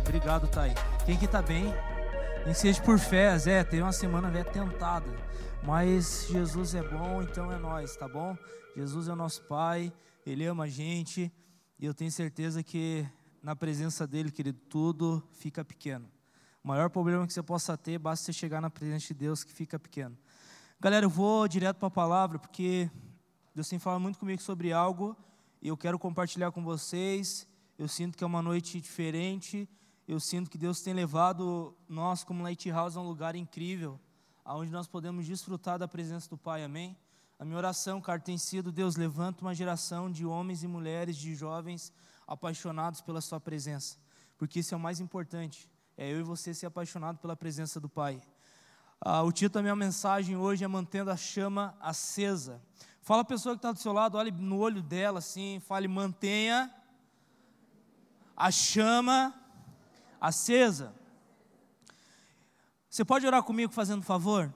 Obrigado, Thay. Quem que tá bem? Nem seja por fé, Zé, teve uma semana velho tentada. Mas Jesus é bom, então é nós, tá bom? Jesus é o nosso Pai, Ele ama a gente. E eu tenho certeza que na presença dEle, querido, tudo fica pequeno. O maior problema que você possa ter, basta você chegar na presença de Deus que fica pequeno. Galera, eu vou direto para a palavra, porque Deus tem falado muito comigo sobre algo e eu quero compartilhar com vocês. Eu sinto que é uma noite diferente. Eu sinto que Deus tem levado nós, como Lighthouse, a um lugar incrível, onde nós podemos desfrutar da presença do Pai. Amém? A minha oração, cara, tem sido: Deus, levanta uma geração de homens e mulheres, de jovens apaixonados pela Sua presença, porque isso é o mais importante. É eu e você ser apaixonado pela presença do Pai. Ah, o título da minha mensagem hoje é Mantendo a Chama Acesa. Fala a pessoa que está do seu lado, olhe no olho dela assim, fale: mantenha a chama acesa. Você pode orar comigo fazendo favor?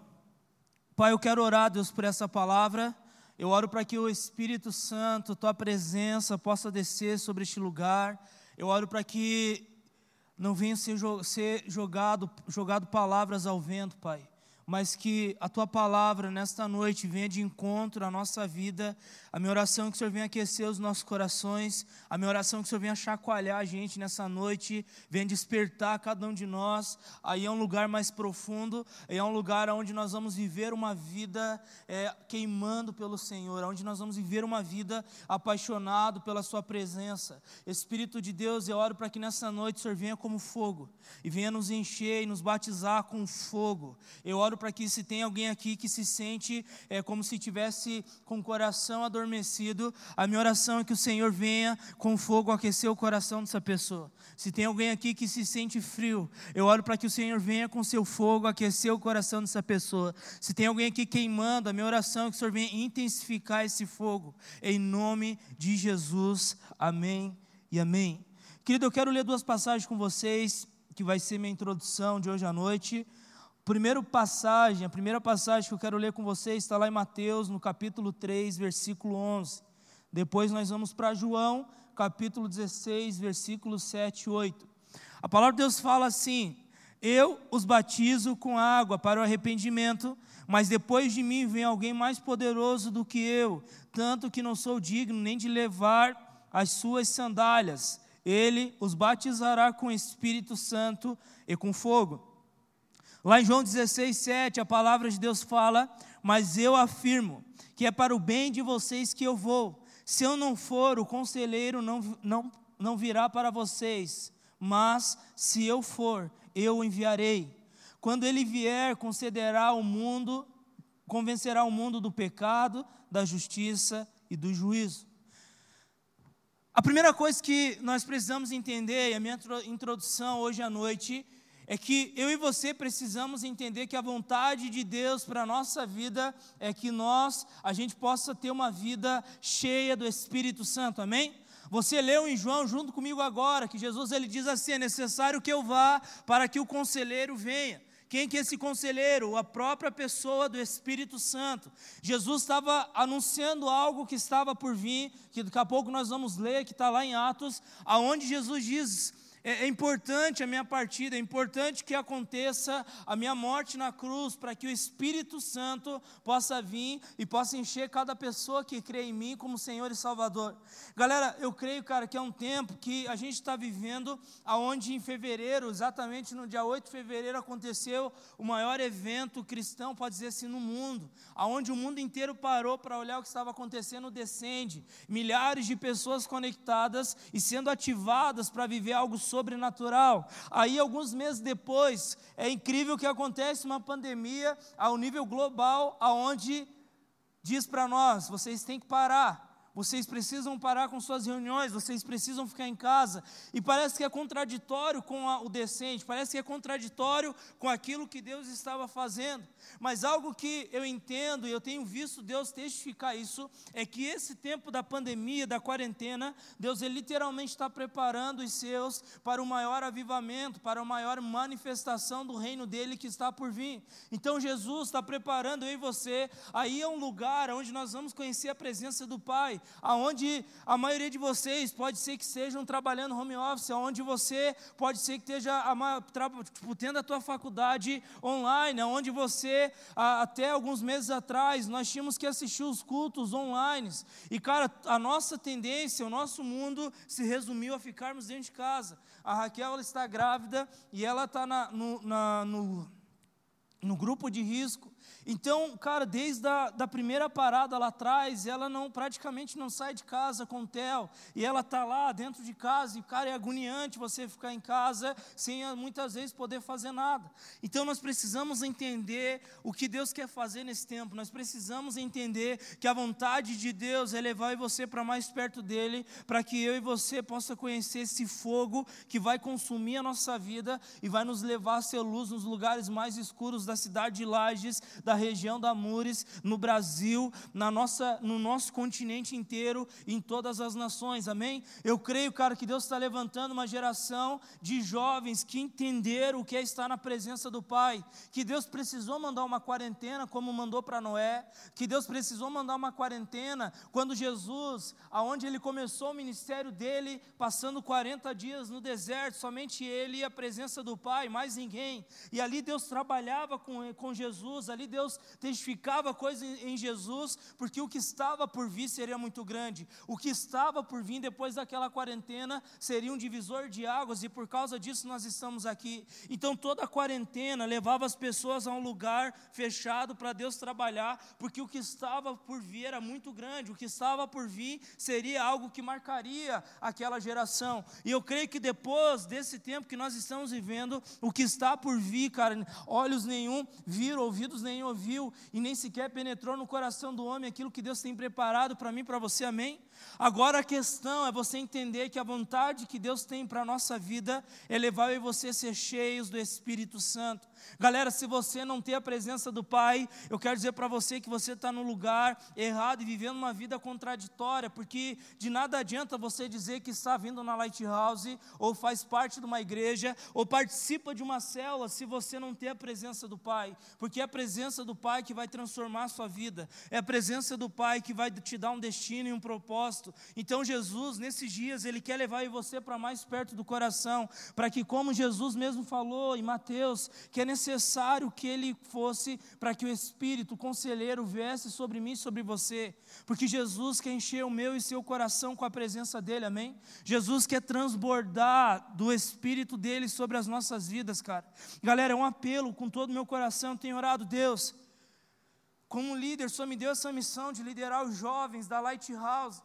Pai, eu quero orar, Deus, por essa palavra. Eu oro para que o Espírito Santo, tua presença, possa descer sobre este lugar. Eu oro para que não venha ser jogado, jogado palavras ao vento, Pai mas que a tua palavra nesta noite venha de encontro à nossa vida. A minha oração é que o Senhor venha aquecer os nossos corações. A minha oração é que o Senhor venha chacoalhar a gente nessa noite, venha despertar cada um de nós. Aí é um lugar mais profundo, aí é um lugar onde nós vamos viver uma vida é, queimando pelo Senhor, onde nós vamos viver uma vida apaixonado pela Sua presença. Espírito de Deus, eu oro para que nessa noite o Senhor venha como fogo e venha nos encher e nos batizar com fogo. Eu oro para que se tem alguém aqui que se sente é, como se tivesse com o coração adormecido, a minha oração é que o Senhor venha com fogo aquecer o coração dessa pessoa. Se tem alguém aqui que se sente frio, eu oro para que o Senhor venha com seu fogo aquecer o coração dessa pessoa. Se tem alguém aqui queimando, a minha oração é que o Senhor venha intensificar esse fogo. Em nome de Jesus. Amém e amém. Querido, eu quero ler duas passagens com vocês, que vai ser minha introdução de hoje à noite. Primeira passagem, a primeira passagem que eu quero ler com vocês está lá em Mateus, no capítulo 3, versículo 11. Depois nós vamos para João, capítulo 16, versículos 7 e 8. A palavra de Deus fala assim: Eu os batizo com água para o arrependimento, mas depois de mim vem alguém mais poderoso do que eu, tanto que não sou digno nem de levar as suas sandálias. Ele os batizará com Espírito Santo e com fogo. Lá em João 16, 7, a palavra de Deus fala: Mas eu afirmo que é para o bem de vocês que eu vou. Se eu não for, o conselheiro não, não, não virá para vocês, mas se eu for, eu o enviarei. Quando ele vier, concederá ao mundo, convencerá o mundo do pecado, da justiça e do juízo. A primeira coisa que nós precisamos entender, e a minha introdução hoje à noite, é que eu e você precisamos entender que a vontade de Deus para a nossa vida é que nós, a gente possa ter uma vida cheia do Espírito Santo, amém? Você leu em João junto comigo agora que Jesus ele diz assim: é necessário que eu vá para que o conselheiro venha. Quem que é esse conselheiro? A própria pessoa do Espírito Santo. Jesus estava anunciando algo que estava por vir, que daqui a pouco nós vamos ler, que está lá em Atos, aonde Jesus diz é, é importante a minha partida, é importante que aconteça a minha morte na cruz, para que o Espírito Santo possa vir e possa encher cada pessoa que crê em mim como Senhor e Salvador. Galera, eu creio, cara, que é um tempo que a gente está vivendo, aonde em fevereiro, exatamente no dia 8 de fevereiro, aconteceu o maior evento cristão, pode dizer assim, no mundo, aonde o mundo inteiro parou para olhar o que estava acontecendo, descende, milhares de pessoas conectadas e sendo ativadas para viver algo sobre sobrenatural. Aí, alguns meses depois, é incrível que acontece uma pandemia ao nível global, aonde diz para nós: vocês têm que parar. Vocês precisam parar com suas reuniões, vocês precisam ficar em casa. E parece que é contraditório com a, o decente, parece que é contraditório com aquilo que Deus estava fazendo. Mas algo que eu entendo e eu tenho visto Deus testificar isso é que esse tempo da pandemia, da quarentena, Deus ele literalmente está preparando os seus para o maior avivamento, para a maior manifestação do reino dele que está por vir. Então Jesus está preparando eu e você aí é um lugar onde nós vamos conhecer a presença do Pai, aonde a maioria de vocês pode ser que estejam trabalhando home office, aonde você pode ser que esteja tipo, tendo a tua faculdade online, aonde você, até alguns meses atrás, nós tínhamos que assistir os cultos online. E, cara, a nossa tendência, o nosso mundo se resumiu a ficarmos dentro de casa. A Raquel ela está grávida e ela está no, na, no, no grupo de risco. Então, cara, desde a da primeira parada lá atrás, ela não praticamente não sai de casa com o Theo, e ela tá lá dentro de casa, e cara, é agoniante você ficar em casa sem ah, muitas vezes poder fazer nada. Então, nós precisamos entender o que Deus quer fazer nesse tempo. Nós precisamos entender que a vontade de Deus é levar você para mais perto dele, para que eu e você possa conhecer esse fogo que vai consumir a nossa vida e vai nos levar a ser luz nos lugares mais escuros da cidade de Lages, da região da Mures, no Brasil, na nossa, no nosso continente inteiro, em todas as nações, amém? Eu creio, cara, que Deus está levantando uma geração de jovens que entenderam o que é estar na presença do Pai, que Deus precisou mandar uma quarentena, como mandou para Noé, que Deus precisou mandar uma quarentena quando Jesus, aonde ele começou o ministério dele, passando 40 dias no deserto, somente ele e a presença do Pai, mais ninguém, e ali Deus trabalhava com, com Jesus, ali Deus testificava coisas em Jesus, porque o que estava por vir seria muito grande. O que estava por vir depois daquela quarentena seria um divisor de águas, e por causa disso nós estamos aqui. Então toda a quarentena levava as pessoas a um lugar fechado para Deus trabalhar, porque o que estava por vir era muito grande, o que estava por vir seria algo que marcaria aquela geração. E eu creio que depois desse tempo que nós estamos vivendo, o que está por vir, cara, olhos nenhum viram, ouvidos nenhum ouviu e nem sequer penetrou no coração do homem aquilo que Deus tem preparado para mim, para você, amém? Agora a questão é você entender que a vontade que Deus tem para a nossa vida é levar eu e você a ser cheios do Espírito Santo. Galera, se você não tem a presença do Pai, eu quero dizer para você que você está no lugar errado e vivendo uma vida contraditória, porque de nada adianta você dizer que está vindo na Lighthouse, ou faz parte de uma igreja, ou participa de uma célula, se você não tem a presença do Pai, porque é a presença do Pai que vai transformar a sua vida, é a presença do Pai que vai te dar um destino e um propósito. Então, Jesus, nesses dias, Ele quer levar você para mais perto do coração, para que, como Jesus mesmo falou em Mateus, que é necessário que ele fosse para que o Espírito, o conselheiro, viesse sobre mim e sobre você, porque Jesus quer encher o meu e seu coração com a presença dele, amém? Jesus quer transbordar do Espírito dele sobre as nossas vidas, cara. Galera, é um apelo com todo o meu coração, eu tenho orado, Deus, como líder, só me deu essa missão de liderar os jovens da Lighthouse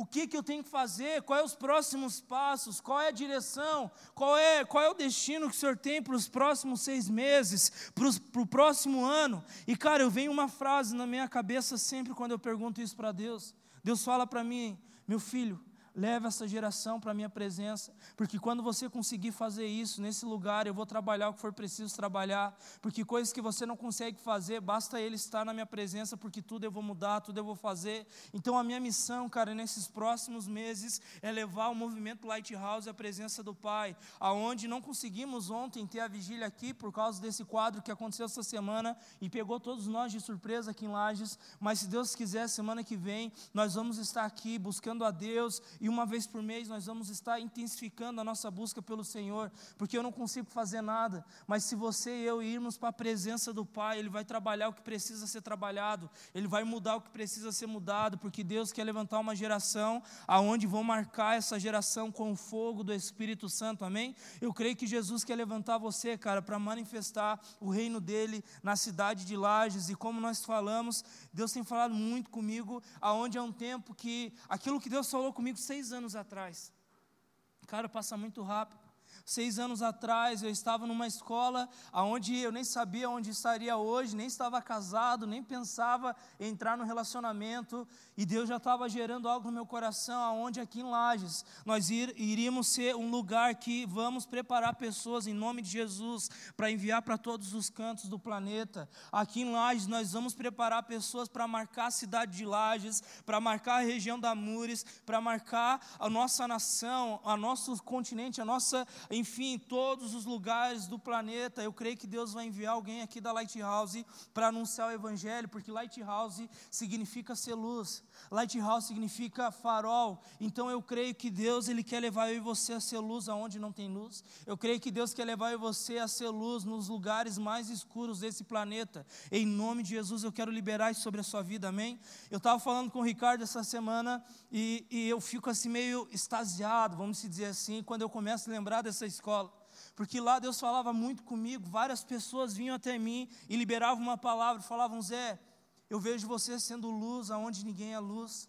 o que, que eu tenho que fazer, quais os próximos passos, qual é a direção, qual é, qual é o destino que o Senhor tem para os próximos seis meses, para o próximo ano. E cara, eu venho uma frase na minha cabeça sempre quando eu pergunto isso para Deus. Deus fala para mim, meu filho, Leve essa geração para a minha presença, porque quando você conseguir fazer isso nesse lugar, eu vou trabalhar o que for preciso trabalhar, porque coisas que você não consegue fazer, basta ele estar na minha presença, porque tudo eu vou mudar, tudo eu vou fazer. Então a minha missão, cara, nesses próximos meses é levar o movimento Lighthouse à presença do Pai, aonde não conseguimos ontem ter a vigília aqui por causa desse quadro que aconteceu essa semana e pegou todos nós de surpresa aqui em Lages, mas se Deus quiser, semana que vem nós vamos estar aqui buscando a Deus e uma vez por mês nós vamos estar intensificando a nossa busca pelo Senhor, porque eu não consigo fazer nada, mas se você e eu irmos para a presença do Pai, Ele vai trabalhar o que precisa ser trabalhado, Ele vai mudar o que precisa ser mudado, porque Deus quer levantar uma geração aonde vão marcar essa geração com o fogo do Espírito Santo, amém? Eu creio que Jesus quer levantar você, cara, para manifestar o reino dele na cidade de Lages, e como nós falamos, Deus tem falado muito comigo, aonde é um tempo que aquilo que Deus falou comigo seis anos atrás. Cara, passa muito rápido. Seis anos atrás eu estava numa escola onde eu nem sabia onde estaria hoje, nem estava casado, nem pensava em entrar no relacionamento, e Deus já estava gerando algo no meu coração, aonde aqui em Lages nós ir, iríamos ser um lugar que vamos preparar pessoas em nome de Jesus para enviar para todos os cantos do planeta. Aqui em Lages nós vamos preparar pessoas para marcar a cidade de Lages, para marcar a região da Mures, para marcar a nossa nação, a nosso continente, a nossa enfim, todos os lugares do planeta. Eu creio que Deus vai enviar alguém aqui da Lighthouse para anunciar o Evangelho, porque Lighthouse significa ser luz. Lighthouse significa farol. Então eu creio que Deus ele quer levar eu e você a ser luz aonde não tem luz. Eu creio que Deus quer levar eu e você a ser luz nos lugares mais escuros desse planeta. Em nome de Jesus eu quero liberar isso sobre a sua vida, amém? Eu estava falando com o Ricardo essa semana e, e eu fico assim meio extasiado, vamos dizer assim, quando eu começo a lembrar dessa escola porque lá Deus falava muito comigo, várias pessoas vinham até mim e liberavam uma palavra, falavam: Zé, eu vejo você sendo luz aonde ninguém é luz.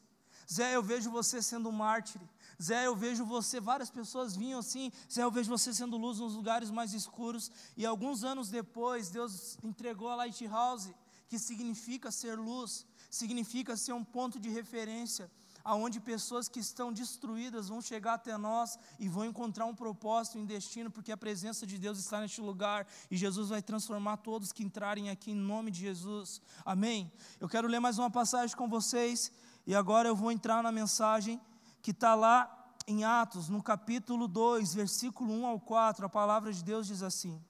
Zé, eu vejo você sendo mártir. Zé, eu vejo você, várias pessoas vinham assim, Zé, eu vejo você sendo luz nos lugares mais escuros. E alguns anos depois, Deus entregou a Lighthouse, que significa ser luz, significa ser um ponto de referência aonde pessoas que estão destruídas vão chegar até nós e vão encontrar um propósito, um destino, porque a presença de Deus está neste lugar e Jesus vai transformar todos que entrarem aqui em nome de Jesus. Amém? Eu quero ler mais uma passagem com vocês e agora eu vou entrar na mensagem que está lá em Atos, no capítulo 2, versículo 1 ao 4. A palavra de Deus diz assim.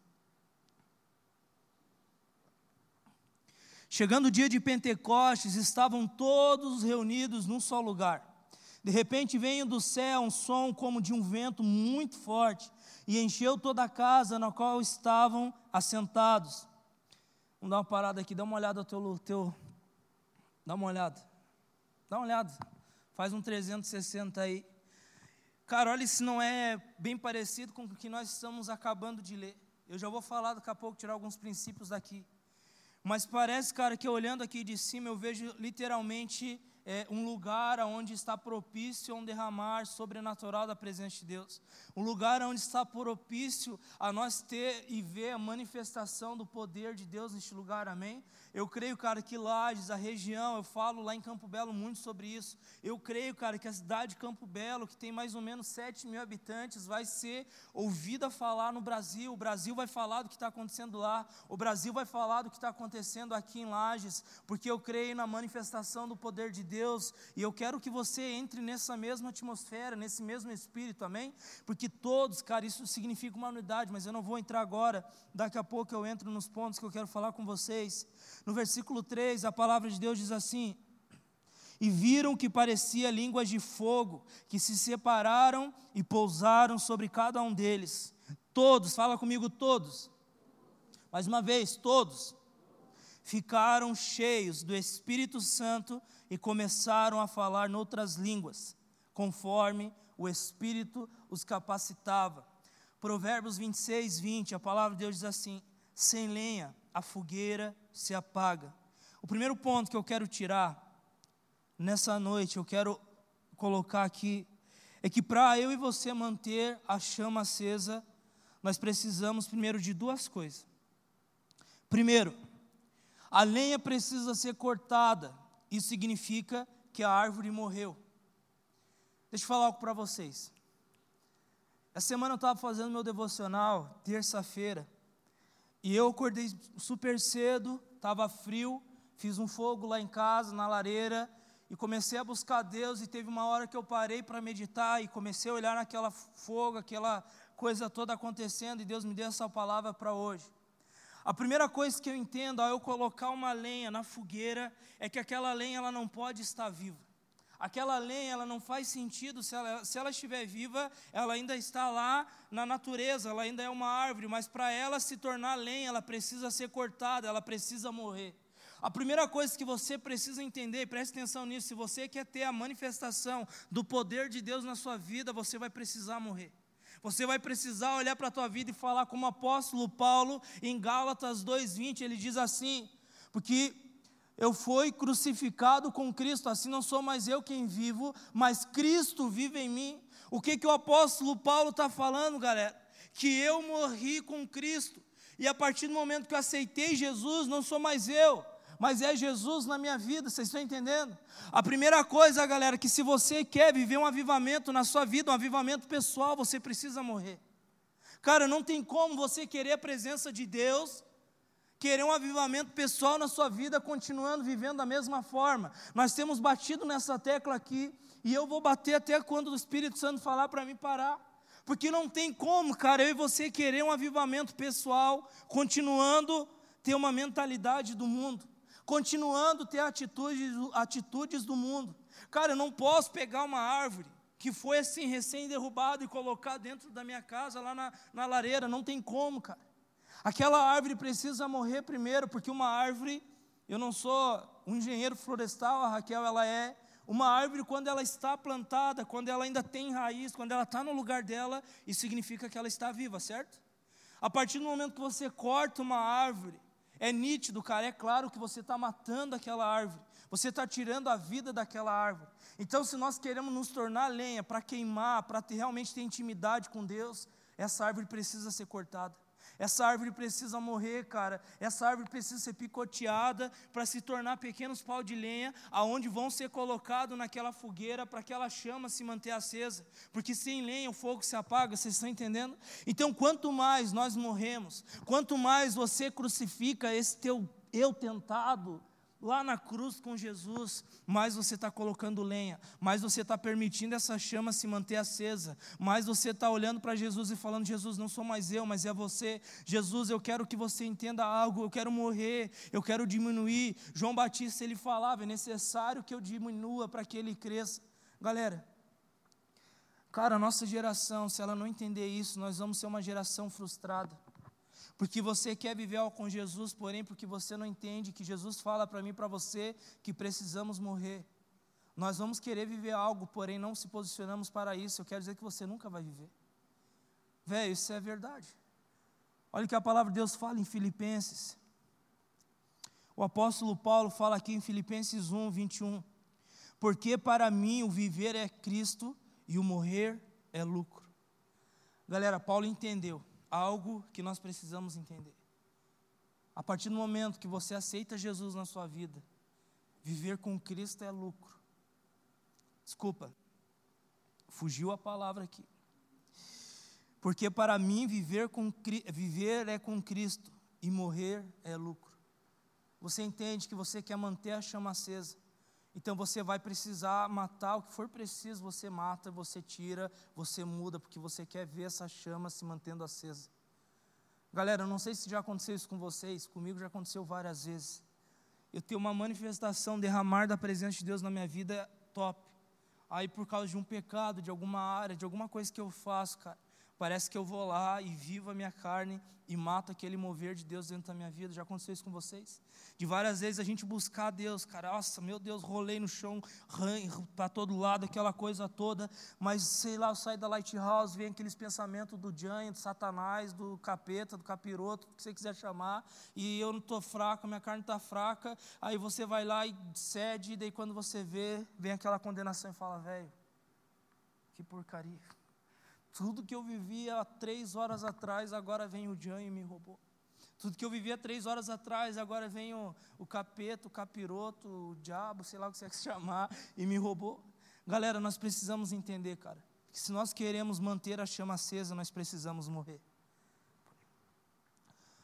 Chegando o dia de Pentecostes, estavam todos reunidos num só lugar. De repente veio do céu um som como de um vento muito forte e encheu toda a casa na qual estavam assentados. Vamos dar uma parada aqui, dá uma olhada ao teu, teu dá uma olhada. Dá uma olhada. Faz um 360 aí. Cara, olha se não é bem parecido com o que nós estamos acabando de ler. Eu já vou falar daqui a pouco, tirar alguns princípios daqui. Mas parece, cara, que olhando aqui de cima eu vejo literalmente é, um lugar onde está propício a um derramar sobrenatural da presença de Deus. Um lugar onde está propício a nós ter e ver a manifestação do poder de Deus neste lugar, amém? Eu creio, cara, que Lages, a região, eu falo lá em Campo Belo muito sobre isso. Eu creio, cara, que a cidade de Campo Belo, que tem mais ou menos 7 mil habitantes, vai ser ouvida falar no Brasil. O Brasil vai falar do que está acontecendo lá. O Brasil vai falar do que está acontecendo aqui em Lages, porque eu creio na manifestação do poder de Deus. E eu quero que você entre nessa mesma atmosfera, nesse mesmo espírito, amém? Porque todos, cara, isso significa uma unidade, mas eu não vou entrar agora. Daqui a pouco eu entro nos pontos que eu quero falar com vocês. No versículo 3, a palavra de Deus diz assim: E viram que parecia línguas de fogo, que se separaram e pousaram sobre cada um deles. Todos, fala comigo, todos. Mais uma vez, todos ficaram cheios do Espírito Santo e começaram a falar noutras línguas, conforme o Espírito os capacitava. Provérbios 26, 20, a palavra de Deus diz assim: Sem lenha a fogueira se apaga. O primeiro ponto que eu quero tirar nessa noite, eu quero colocar aqui, é que para eu e você manter a chama acesa, nós precisamos primeiro de duas coisas. Primeiro, a lenha precisa ser cortada, isso significa que a árvore morreu. Deixa eu falar algo para vocês. Essa semana eu estava fazendo meu devocional, terça-feira, e eu acordei super cedo, estava frio, fiz um fogo lá em casa, na lareira, e comecei a buscar Deus. E teve uma hora que eu parei para meditar e comecei a olhar naquela fogo, aquela coisa toda acontecendo, e Deus me deu essa palavra para hoje. A primeira coisa que eu entendo ao eu colocar uma lenha na fogueira é que aquela lenha ela não pode estar viva aquela lenha ela não faz sentido se ela, se ela estiver viva, ela ainda está lá na natureza, ela ainda é uma árvore, mas para ela se tornar lenha, ela precisa ser cortada, ela precisa morrer. A primeira coisa que você precisa entender, preste atenção nisso, se você quer ter a manifestação do poder de Deus na sua vida, você vai precisar morrer. Você vai precisar olhar para a tua vida e falar como o apóstolo Paulo em Gálatas 2:20, ele diz assim: porque eu fui crucificado com Cristo, assim não sou mais eu quem vivo, mas Cristo vive em mim. O que, que o apóstolo Paulo está falando, galera? Que eu morri com Cristo, e a partir do momento que eu aceitei Jesus, não sou mais eu, mas é Jesus na minha vida, vocês estão entendendo? A primeira coisa, galera, que se você quer viver um avivamento na sua vida, um avivamento pessoal, você precisa morrer. Cara, não tem como você querer a presença de Deus querer um avivamento pessoal na sua vida, continuando vivendo da mesma forma. Nós temos batido nessa tecla aqui, e eu vou bater até quando o Espírito Santo falar para mim parar. Porque não tem como, cara, eu e você querer um avivamento pessoal, continuando ter uma mentalidade do mundo, continuando ter atitudes, atitudes do mundo. Cara, eu não posso pegar uma árvore que foi assim recém-derrubada e colocar dentro da minha casa, lá na, na lareira, não tem como, cara. Aquela árvore precisa morrer primeiro, porque uma árvore, eu não sou um engenheiro florestal, a Raquel, ela é uma árvore, quando ela está plantada, quando ela ainda tem raiz, quando ela está no lugar dela, isso significa que ela está viva, certo? A partir do momento que você corta uma árvore, é nítido, cara, é claro que você está matando aquela árvore, você está tirando a vida daquela árvore. Então, se nós queremos nos tornar lenha para queimar, para realmente ter intimidade com Deus, essa árvore precisa ser cortada. Essa árvore precisa morrer, cara. Essa árvore precisa ser picoteada para se tornar pequenos pau de lenha, aonde vão ser colocados naquela fogueira para aquela chama se manter acesa. Porque sem lenha o fogo se apaga, vocês estão entendendo? Então, quanto mais nós morremos, quanto mais você crucifica esse teu eu tentado, lá na cruz com Jesus, mais você está colocando lenha, mais você está permitindo essa chama se manter acesa, mais você está olhando para Jesus e falando: Jesus, não sou mais eu, mas é você. Jesus, eu quero que você entenda algo, eu quero morrer, eu quero diminuir. João Batista ele falava: é necessário que eu diminua para que ele cresça. Galera, cara, a nossa geração, se ela não entender isso, nós vamos ser uma geração frustrada porque você quer viver algo com Jesus, porém porque você não entende que Jesus fala para mim e para você que precisamos morrer. Nós vamos querer viver algo, porém não se posicionamos para isso. Eu quero dizer que você nunca vai viver. Velho, isso é verdade. Olha o que a palavra de Deus fala em Filipenses. O apóstolo Paulo fala aqui em Filipenses 1, 21. Porque para mim o viver é Cristo e o morrer é lucro. Galera, Paulo entendeu algo que nós precisamos entender. A partir do momento que você aceita Jesus na sua vida, viver com Cristo é lucro. Desculpa, fugiu a palavra aqui. Porque para mim viver, com, viver é com Cristo e morrer é lucro. Você entende que você quer manter a chama acesa. Então você vai precisar matar o que for preciso, você mata, você tira, você muda, porque você quer ver essa chama se mantendo acesa. Galera, eu não sei se já aconteceu isso com vocês, comigo já aconteceu várias vezes. Eu tenho uma manifestação, derramar da presença de Deus na minha vida top. Aí por causa de um pecado, de alguma área, de alguma coisa que eu faço, cara, parece que eu vou lá e vivo a minha carne e mato aquele mover de Deus dentro da minha vida. Já aconteceu isso com vocês? De várias vezes a gente buscar Deus, cara, nossa, meu Deus, rolei no chão, para todo lado, aquela coisa toda, mas sei lá, eu saio da Lighthouse, vem aqueles pensamentos do Giant, do Satanás, do capeta, do capiroto, o que você quiser chamar, e eu não estou fraco, minha carne está fraca, aí você vai lá e cede, e daí quando você vê, vem aquela condenação e fala, velho, que porcaria. Tudo que eu vivia há três horas atrás, agora vem o Jan e me roubou. Tudo que eu vivia três horas atrás, agora vem o, o capeta, o capiroto, o diabo, sei lá o que você quer chamar, e me roubou. Galera, nós precisamos entender, cara, que se nós queremos manter a chama acesa, nós precisamos morrer.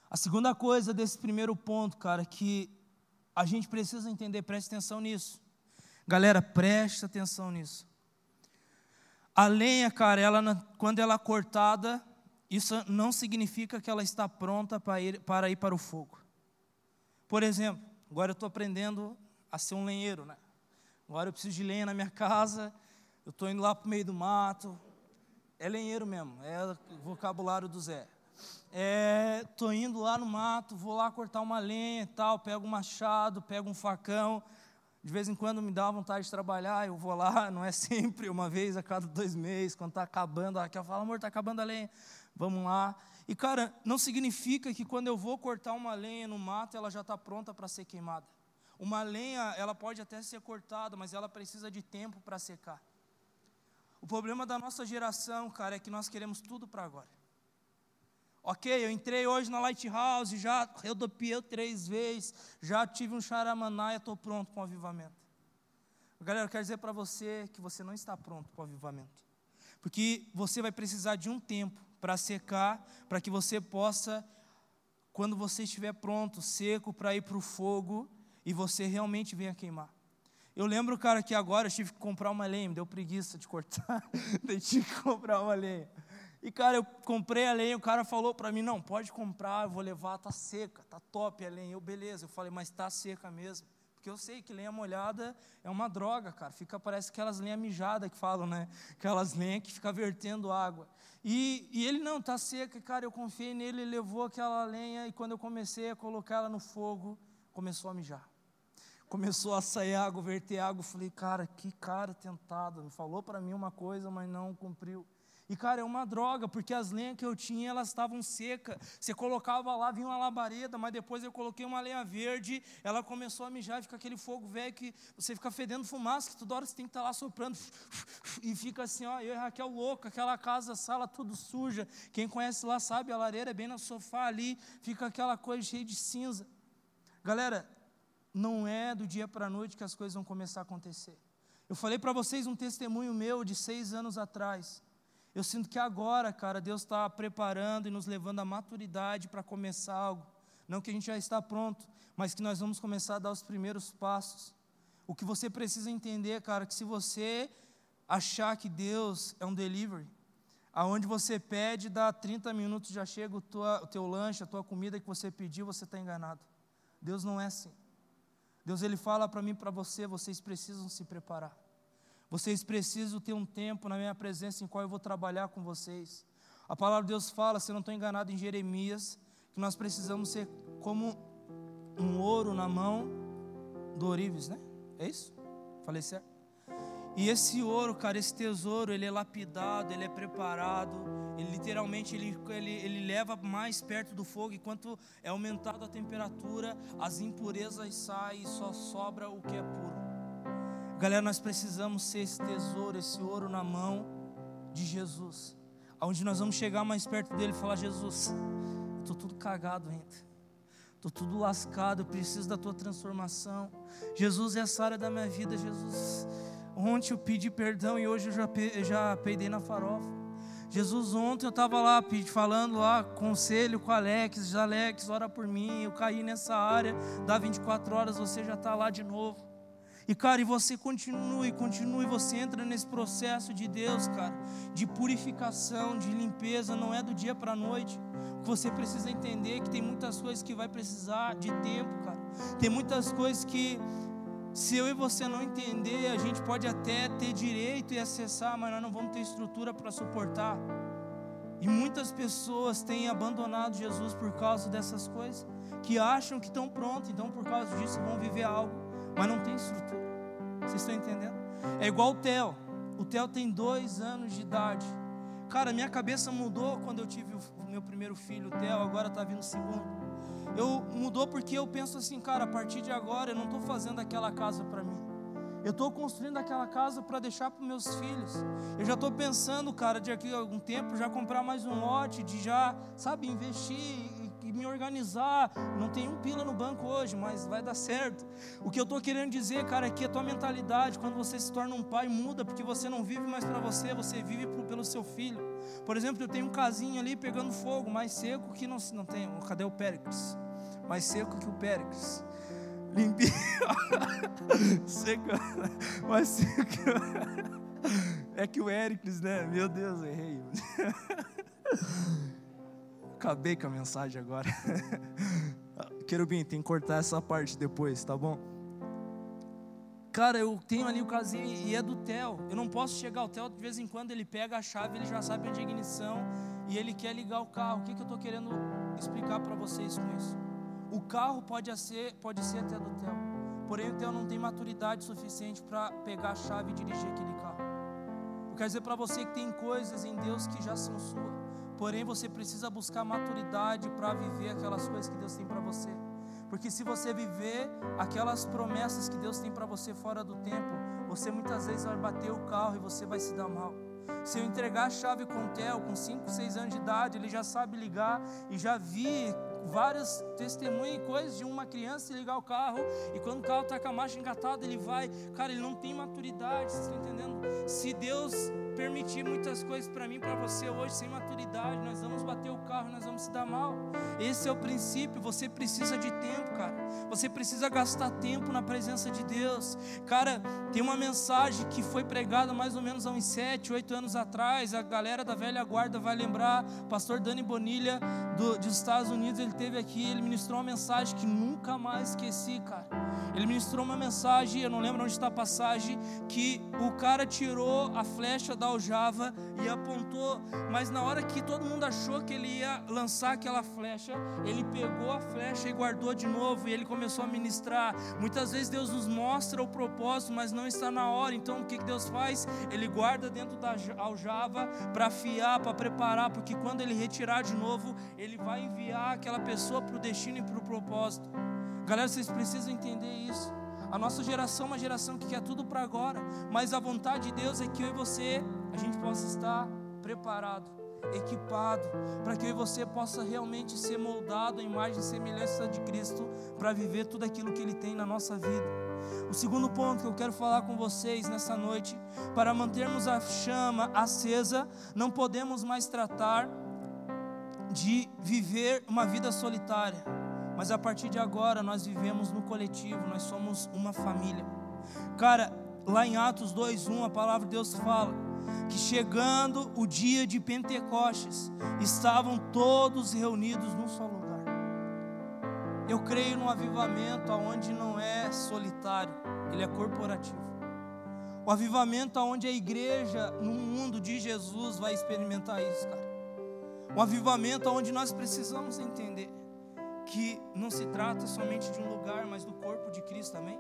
A segunda coisa desse primeiro ponto, cara, que a gente precisa entender, preste atenção nisso. Galera, preste atenção nisso. A lenha, cara, ela, quando ela é cortada, isso não significa que ela está pronta para ir para, ir para o fogo. Por exemplo, agora eu estou aprendendo a ser um lenheiro, né? Agora eu preciso de lenha na minha casa, eu estou indo lá para o meio do mato. É lenheiro mesmo, é o vocabulário do Zé. Estou é, indo lá no mato, vou lá cortar uma lenha e tal, pego um machado, pego um facão. De vez em quando me dá vontade de trabalhar, eu vou lá, não é sempre, uma vez a cada dois meses, quando está acabando, a Raquel fala, amor, está acabando a lenha vamos lá. E cara, não significa que quando eu vou cortar uma lenha no mato, ela já está pronta para ser queimada. Uma lenha, ela pode até ser cortada, mas ela precisa de tempo para secar. O problema da nossa geração, cara, é que nós queremos tudo para agora. Ok, eu entrei hoje na Lighthouse, já rodopiei três vezes, já tive um charamanaia, estou pronto para o avivamento. Galera, eu quero dizer para você que você não está pronto para o avivamento. Porque você vai precisar de um tempo para secar, para que você possa, quando você estiver pronto, seco, para ir para o fogo e você realmente venha queimar. Eu lembro, cara, que agora eu tive que comprar uma lenha, me deu preguiça de cortar, tive que comprar uma lenha. E, cara, eu comprei a lenha, o cara falou para mim, não, pode comprar, eu vou levar, tá seca, tá top a lenha. Eu, beleza, eu falei, mas tá seca mesmo. Porque eu sei que lenha molhada é uma droga, cara. Fica, parece aquelas lenhas mijadas que falam, né? Aquelas lenhas que fica vertendo água. E, e ele, não, tá seca, cara, eu confiei nele, ele levou aquela lenha, e quando eu comecei a colocar ela no fogo, começou a mijar. Começou a sair água, verter água, eu falei, cara, que cara tentado, me falou para mim uma coisa, mas não cumpriu. E, cara, é uma droga, porque as lenhas que eu tinha, elas estavam secas. Você colocava lá, vinha uma labareda, mas depois eu coloquei uma lenha verde, ela começou a mijar, fica aquele fogo velho que você fica fedendo fumaça, que toda hora você tem que estar tá lá soprando. E fica assim, ó, eu e Raquel louco, aquela casa, sala tudo suja. Quem conhece lá sabe, a lareira é bem no sofá ali, fica aquela coisa cheia de cinza. Galera, não é do dia para a noite que as coisas vão começar a acontecer. Eu falei para vocês um testemunho meu de seis anos atrás. Eu sinto que agora, cara, Deus está preparando e nos levando à maturidade para começar algo. Não que a gente já está pronto, mas que nós vamos começar a dar os primeiros passos. O que você precisa entender, cara, que se você achar que Deus é um delivery, aonde você pede, dá 30 minutos, já chega o, tua, o teu lanche, a tua comida que você pediu, você está enganado. Deus não é assim. Deus ele fala para mim e para você, vocês precisam se preparar. Vocês precisam ter um tempo na minha presença em qual eu vou trabalhar com vocês. A palavra de Deus fala, se eu não estou enganado em Jeremias, que nós precisamos ser como um ouro na mão do Orives, né? É isso? Falei certo? E esse ouro, cara, esse tesouro, ele é lapidado, ele é preparado, ele literalmente ele, ele, ele leva mais perto do fogo, e quanto é aumentada a temperatura, as impurezas saem e só sobra o que é puro. Galera, nós precisamos ser esse tesouro, esse ouro na mão de Jesus. Onde nós vamos chegar mais perto dele e falar: Jesus, estou tudo cagado ainda. Estou tudo lascado, eu preciso da tua transformação. Jesus, essa área da minha vida, Jesus. Ontem eu pedi perdão e hoje eu já, pe já peidei na farofa. Jesus, ontem eu estava lá falando lá, conselho com Alex, Alex, ora por mim, eu caí nessa área, dá 24 horas, você já está lá de novo. E, cara, e você continue, continue, você entra nesse processo de Deus, cara, de purificação, de limpeza, não é do dia para a noite. Você precisa entender que tem muitas coisas que vai precisar de tempo, cara. Tem muitas coisas que, se eu e você não entender, a gente pode até ter direito e acessar, mas nós não vamos ter estrutura para suportar. E muitas pessoas têm abandonado Jesus por causa dessas coisas, que acham que estão prontos, então por causa disso vão viver algo mas não tem estrutura. Vocês estão entendendo? É igual o Theo. O Theo tem dois anos de idade. Cara, minha cabeça mudou quando eu tive o meu primeiro filho, o Theo, agora está vindo o segundo. Eu mudou porque eu penso assim, cara, a partir de agora eu não estou fazendo aquela casa para mim. Eu estou construindo aquela casa para deixar para meus filhos. Eu já estou pensando, cara, de aqui a algum tempo já comprar mais um lote, de já, sabe, investir me organizar. Não tem um pila no banco hoje, mas vai dar certo. O que eu estou querendo dizer, cara, é que a tua mentalidade, quando você se torna um pai, muda, porque você não vive mais para você, você vive pelo seu filho. Por exemplo, eu tenho um casinho ali pegando fogo, mais seco que não, não tem. Cadê o Péricles? Mais seco que o Péricles. Limpinho. seco. Mais seco. É que o Éricles, né? Meu Deus, errei. Acabei com a mensagem agora. Querubim, tem que cortar essa parte depois, tá bom? Cara, eu tenho ali o casinho e é do Theo. Eu não posso chegar ao Theo, de vez em quando ele pega a chave, ele já sabe onde é a ignição e ele quer ligar o carro. O que, que eu estou querendo explicar para vocês com isso? O carro pode ser, pode ser até do Theo, porém o Theo não tem maturidade suficiente para pegar a chave e dirigir aquele carro. Eu quero dizer para você que tem coisas em Deus que já são suas. Porém, você precisa buscar maturidade para viver aquelas coisas que Deus tem para você. Porque se você viver aquelas promessas que Deus tem para você fora do tempo, você muitas vezes vai bater o carro e você vai se dar mal. Se eu entregar a chave com o Theo, com 5, 6 anos de idade, ele já sabe ligar e já vi várias testemunhas e coisas de uma criança ligar o carro e quando o carro está com a marcha engatada, ele vai, cara, ele não tem maturidade, vocês estão entendendo? Se Deus permitir muitas coisas para mim, para você hoje, sem maturidade. Nós vamos bater o carro, nós vamos se dar mal. Esse é o princípio. Você precisa de tempo, cara. Você precisa gastar tempo na presença de Deus. Cara, tem uma mensagem que foi pregada mais ou menos há uns 7, 8 anos atrás. A galera da velha guarda vai lembrar. Pastor Dani Bonilha, do, dos Estados Unidos, ele teve aqui. Ele ministrou uma mensagem que nunca mais esqueci, cara. Ele ministrou uma mensagem, eu não lembro onde está a passagem, que o cara tirou a flecha da aljava e apontou, mas na hora que todo mundo achou que ele ia lançar aquela flecha, ele pegou a flecha e guardou de novo e ele começou a ministrar. Muitas vezes Deus nos mostra o propósito, mas não está na hora. Então o que Deus faz? Ele guarda dentro da aljava para afiar, para preparar, porque quando ele retirar de novo, ele vai enviar aquela pessoa para o destino e para o propósito. Galera, vocês precisam entender isso. A nossa geração é uma geração que quer tudo para agora, mas a vontade de Deus é que eu e você, a gente possa estar preparado, equipado, para que eu e você possa realmente ser moldado à imagem e semelhança de Cristo para viver tudo aquilo que Ele tem na nossa vida. O segundo ponto que eu quero falar com vocês nessa noite, para mantermos a chama acesa, não podemos mais tratar de viver uma vida solitária mas a partir de agora nós vivemos no coletivo, nós somos uma família. Cara, lá em Atos 2:1 a palavra de Deus fala que chegando o dia de Pentecostes, estavam todos reunidos num só lugar. Eu creio no avivamento aonde não é solitário, ele é corporativo. O avivamento aonde a igreja no mundo de Jesus vai experimentar isso, cara. O avivamento aonde nós precisamos entender que não se trata somente de um lugar, mas do corpo de Cristo também.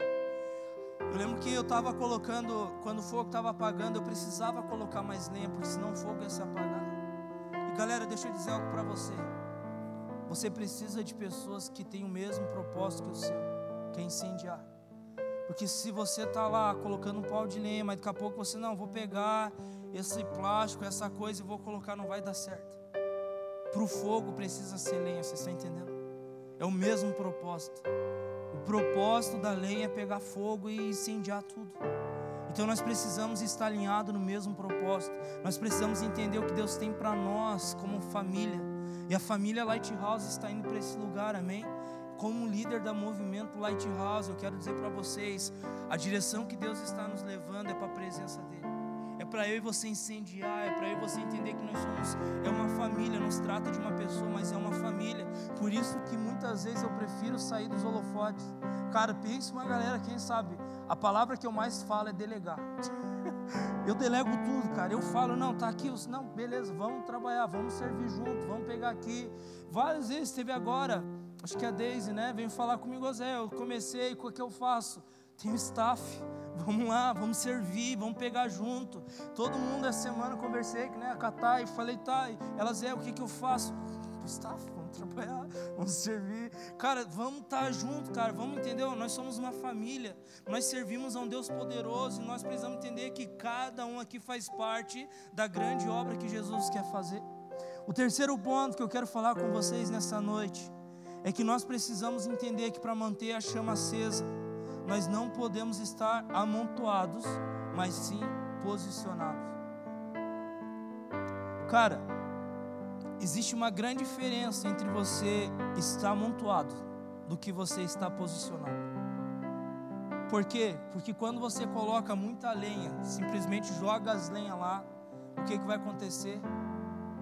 Eu lembro que eu estava colocando, quando o fogo estava apagando, eu precisava colocar mais lenha, porque senão o fogo ia se apagar. E galera, deixa eu dizer algo para você. Você precisa de pessoas que têm o mesmo propósito que o seu, que é incendiar. Porque se você está lá colocando um pau de lenha, mas daqui a pouco você não, vou pegar esse plástico, essa coisa e vou colocar, não vai dar certo. Para o fogo precisa ser lenha, você está entendendo? É o mesmo propósito. O propósito da lei é pegar fogo e incendiar tudo. Então nós precisamos estar alinhados no mesmo propósito. Nós precisamos entender o que Deus tem para nós como família. E a família Lighthouse está indo para esse lugar, amém? Como líder da movimento Lighthouse, eu quero dizer para vocês: a direção que Deus está nos levando é para a presença dEle para eu e você incendiar, é para eu e você entender que nós somos é uma família, não se trata de uma pessoa, mas é uma família. Por isso que muitas vezes eu prefiro sair dos holofotes. Cara, pense uma galera, quem sabe, a palavra que eu mais falo é delegar. Eu delego tudo, cara. Eu falo, não, tá aqui, não, beleza, vamos trabalhar, vamos servir junto, vamos pegar aqui. Várias vezes teve agora, acho que a Daisy, né, veio falar comigo, Zé, eu comecei, o que eu faço? Tenho staff Vamos lá, vamos servir, vamos pegar junto. Todo mundo essa semana conversei né, com a Thay e falei, Thay, elas é, o que, que eu faço? Staff, vamos trabalhar, vamos servir. Cara, vamos estar tá junto, cara, vamos entender, nós somos uma família, nós servimos a um Deus poderoso e nós precisamos entender que cada um aqui faz parte da grande obra que Jesus quer fazer. O terceiro ponto que eu quero falar com vocês nessa noite é que nós precisamos entender que para manter a chama acesa, nós não podemos estar amontoados, mas sim posicionados. Cara, existe uma grande diferença entre você estar amontoado do que você está posicionado. Por quê? Porque quando você coloca muita lenha, simplesmente joga as lenhas lá, o que, que vai acontecer?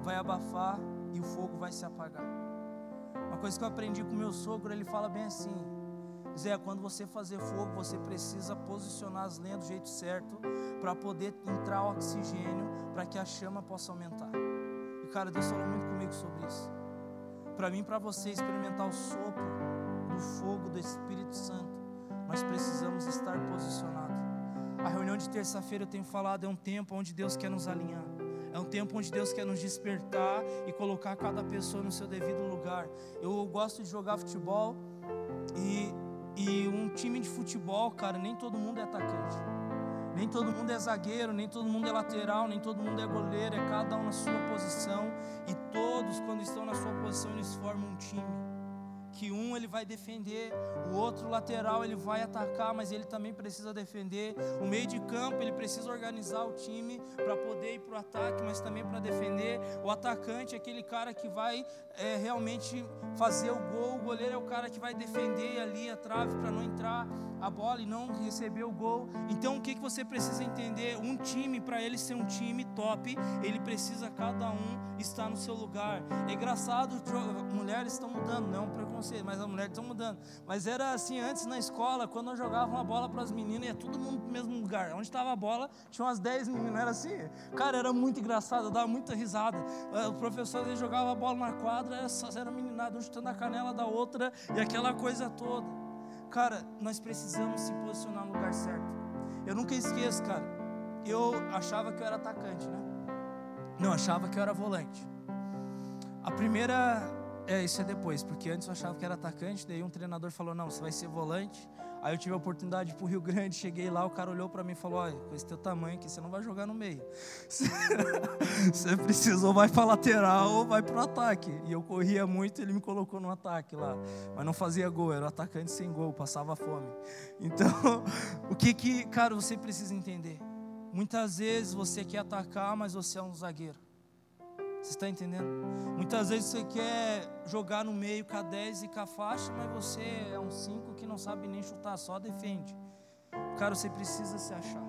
Vai abafar e o fogo vai se apagar. Uma coisa que eu aprendi com meu sogro, ele fala bem assim: Zé, quando você fazer fogo, você precisa posicionar as lenhas do jeito certo para poder entrar oxigênio para que a chama possa aumentar. E cara, Deus falou muito comigo sobre isso. Para mim, para você experimentar o sopro do fogo do Espírito Santo, nós precisamos estar posicionados. A reunião de terça-feira eu tenho falado é um tempo onde Deus quer nos alinhar. É um tempo onde Deus quer nos despertar e colocar cada pessoa no seu devido lugar. Eu gosto de jogar futebol e e um time de futebol, cara, nem todo mundo é atacante. Nem todo mundo é zagueiro, nem todo mundo é lateral, nem todo mundo é goleiro, é cada um na sua posição. E todos, quando estão na sua posição, eles formam um time que um ele vai defender, o outro lateral ele vai atacar, mas ele também precisa defender. O meio de campo ele precisa organizar o time para poder ir para o ataque, mas também para defender. O atacante é aquele cara que vai é, realmente fazer o gol, o goleiro é o cara que vai defender ali a trave para não entrar a bola e não receber o gol. Então o que, que você precisa entender? Um time, para ele ser um time top, ele precisa cada um estar no seu lugar. É engraçado, mulheres estão mudando, não é um preconceito, mas as mulheres estão mudando. Mas era assim antes na escola, quando eu jogava uma bola para as meninas, ia todo mundo no mesmo lugar. Onde estava a bola, tinha umas 10 meninas, era assim. Cara, era muito engraçado, eu dava muita risada. O professor ele jogava a bola na quadra, essas eram meninadas, um chutando a canela da outra e aquela coisa toda. Cara, nós precisamos se posicionar no lugar certo. Eu nunca esqueço, cara. Eu achava que eu era atacante, né? Não, achava que eu era volante. A primeira, é, isso é depois, porque antes eu achava que era atacante, daí um treinador falou: "Não, você vai ser volante". Aí eu tive a oportunidade de ir pro Rio Grande, cheguei lá, o cara olhou para mim e falou: Olha, com esse teu tamanho aqui, você não vai jogar no meio. Você precisou, vai para lateral ou vai para o ataque. E eu corria muito, ele me colocou no ataque lá. Mas não fazia gol, era atacante sem gol, passava fome. Então, o que que, cara, você precisa entender? Muitas vezes você quer atacar, mas você é um zagueiro. Você está entendendo? Muitas vezes você quer jogar no meio com a 10 e a faixa, mas você é um 5 que não sabe nem chutar, só defende. Cara, você precisa se achar.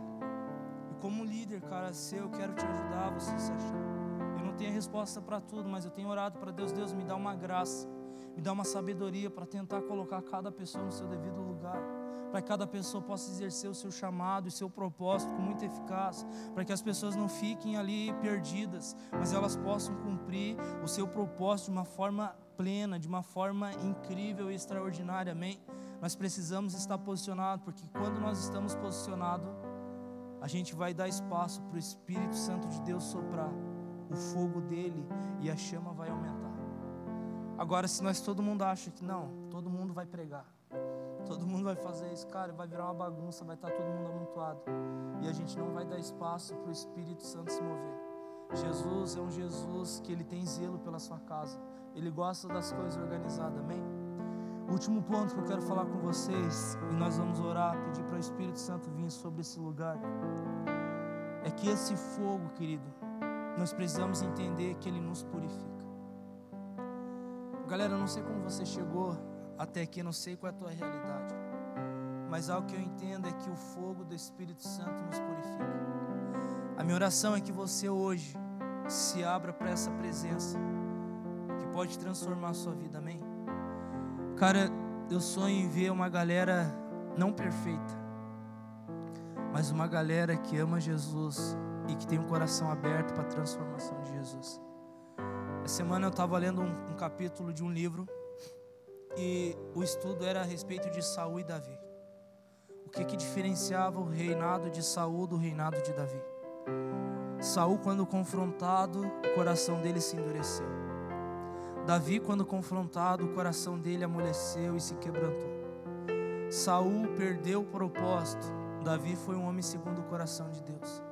E como líder, cara, seu, eu quero te ajudar a você se achar. Eu não tenho resposta para tudo, mas eu tenho orado para Deus, Deus me dá uma graça, me dá uma sabedoria para tentar colocar cada pessoa no seu devido lugar para que cada pessoa possa exercer o seu chamado e seu propósito com muita eficácia, para que as pessoas não fiquem ali perdidas, mas elas possam cumprir o seu propósito de uma forma plena, de uma forma incrível e extraordinária, amém? Nós precisamos estar posicionados, porque quando nós estamos posicionados, a gente vai dar espaço para o Espírito Santo de Deus soprar, o fogo dele e a chama vai aumentar. Agora, se nós todo mundo acha que não, todo mundo vai pregar, Todo mundo vai fazer isso, cara, vai virar uma bagunça, vai estar todo mundo amontoado. E a gente não vai dar espaço para o Espírito Santo se mover. Jesus é um Jesus que ele tem zelo pela sua casa. Ele gosta das coisas organizadas, amém? Último ponto que eu quero falar com vocês, e nós vamos orar, pedir para o Espírito Santo vir sobre esse lugar, é que esse fogo, querido, nós precisamos entender que ele nos purifica. Galera, eu não sei como você chegou até aqui, não sei qual é a tua realidade, mas algo que eu entendo é que o fogo do Espírito Santo nos purifica. A minha oração é que você hoje se abra para essa presença que pode transformar a sua vida, amém? Cara, eu sonho em ver uma galera não perfeita, mas uma galera que ama Jesus e que tem um coração aberto para a transformação de Jesus. Essa semana eu estava lendo um, um capítulo de um livro e o estudo era a respeito de Saul e Davi. O que que diferenciava o reinado de Saul do reinado de Davi? Saul, quando confrontado, o coração dele se endureceu. Davi, quando confrontado, o coração dele amoleceu e se quebrantou. Saul perdeu o propósito. Davi foi um homem segundo o coração de Deus.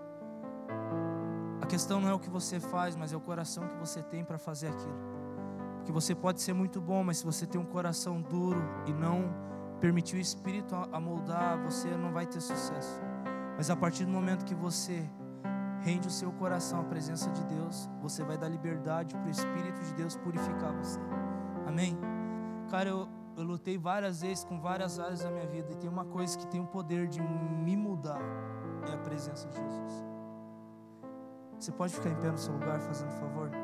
A questão não é o que você faz, mas é o coração que você tem para fazer aquilo. Porque você pode ser muito bom, mas se você tem um coração duro e não permitir o Espírito moldar, você não vai ter sucesso. Mas a partir do momento que você rende o seu coração à presença de Deus, você vai dar liberdade para o Espírito de Deus purificar você. Amém? Cara, eu, eu lutei várias vezes com várias áreas da minha vida e tem uma coisa que tem o poder de me mudar: é a presença de Jesus. Você pode ficar em pé no seu lugar, fazendo favor?